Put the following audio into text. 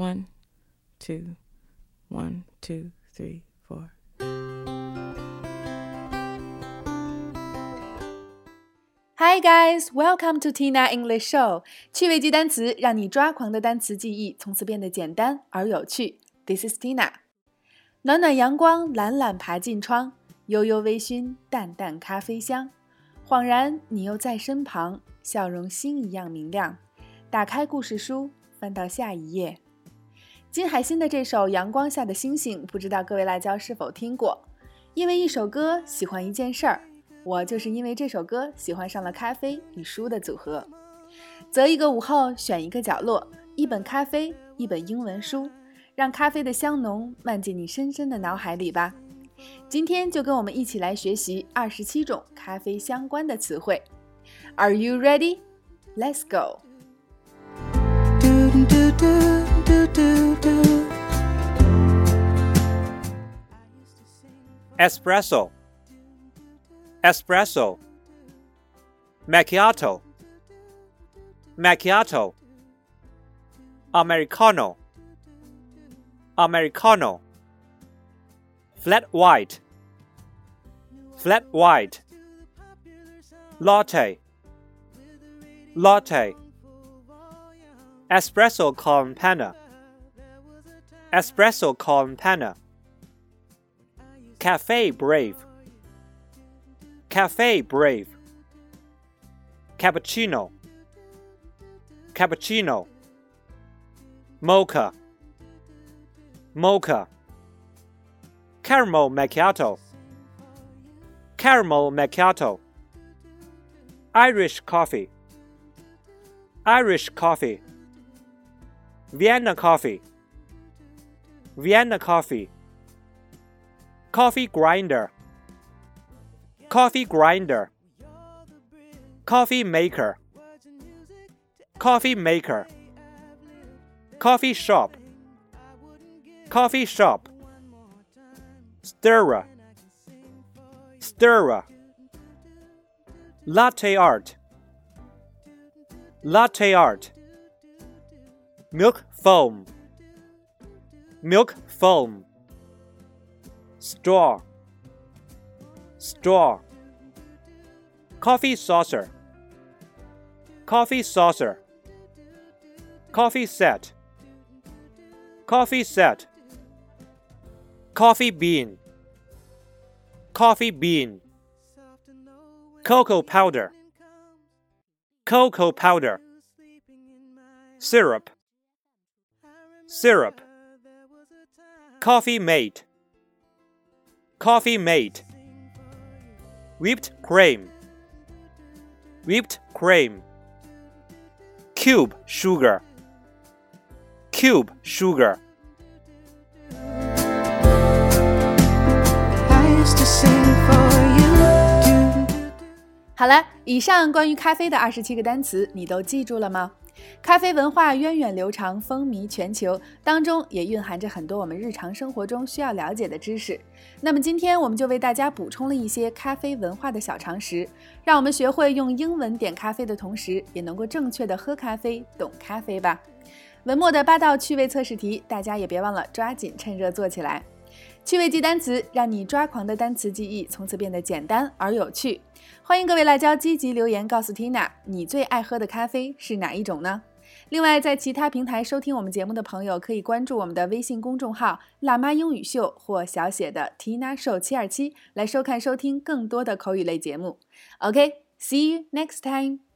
One, two, one, two, three, four. Hi guys, welcome to Tina English Show。趣味记单词，让你抓狂的单词记忆从此变得简单而有趣。This is Tina。暖暖阳光懒懒爬进窗，悠悠微醺淡淡咖啡香。恍然你又在身旁，笑容星一样明亮。打开故事书，翻到下一页。金海心的这首《阳光下的星星》，不知道各位辣椒是否听过？因为一首歌喜欢一件事儿。我就是因为这首歌喜欢上了咖啡与书的组合。择一个午后，选一个角落，一本咖啡，一本英文书，让咖啡的香浓漫进你深深的脑海里吧。今天就跟我们一起来学习二十七种咖啡相关的词汇。Are you ready? Let's go. Espresso. Espresso, macchiato, macchiato, americano, americano, flat white, flat white, latte, latte, espresso con panna, espresso con panna, cafe breve. Cafe Breve, Cappuccino, Cappuccino, Mocha, Mocha, Caramel Macchiato, Caramel Macchiato, Irish Coffee, Irish Coffee, Vienna Coffee, Vienna Coffee, Coffee Grinder. Coffee grinder, coffee maker, coffee maker, coffee shop, coffee shop, stirrer, stirrer, latte art, latte art, milk foam, milk foam, straw. Straw, coffee saucer, coffee saucer, coffee set, coffee set, coffee bean, coffee bean, cocoa powder, cocoa powder, syrup, syrup, coffee mate, coffee mate. Whipped cream, whipped cream, cube sugar, cube sugar. 好了，以上关于咖啡的二十七个单词，你都记住了吗？咖啡文化源远流长，风靡全球，当中也蕴含着很多我们日常生活中需要了解的知识。那么今天我们就为大家补充了一些咖啡文化的小常识，让我们学会用英文点咖啡的同时，也能够正确的喝咖啡、懂咖啡吧。文末的八道趣味测试题，大家也别忘了抓紧趁热做起来。趣味记单词，让你抓狂的单词记忆从此变得简单而有趣。欢迎各位辣椒积极留言告诉 Tina，你最爱喝的咖啡是哪一种呢？另外，在其他平台收听我们节目的朋友，可以关注我们的微信公众号“辣妈英语秀”或小写的 Tina Show 七二七，来收看收听更多的口语类节目。OK，see you next time。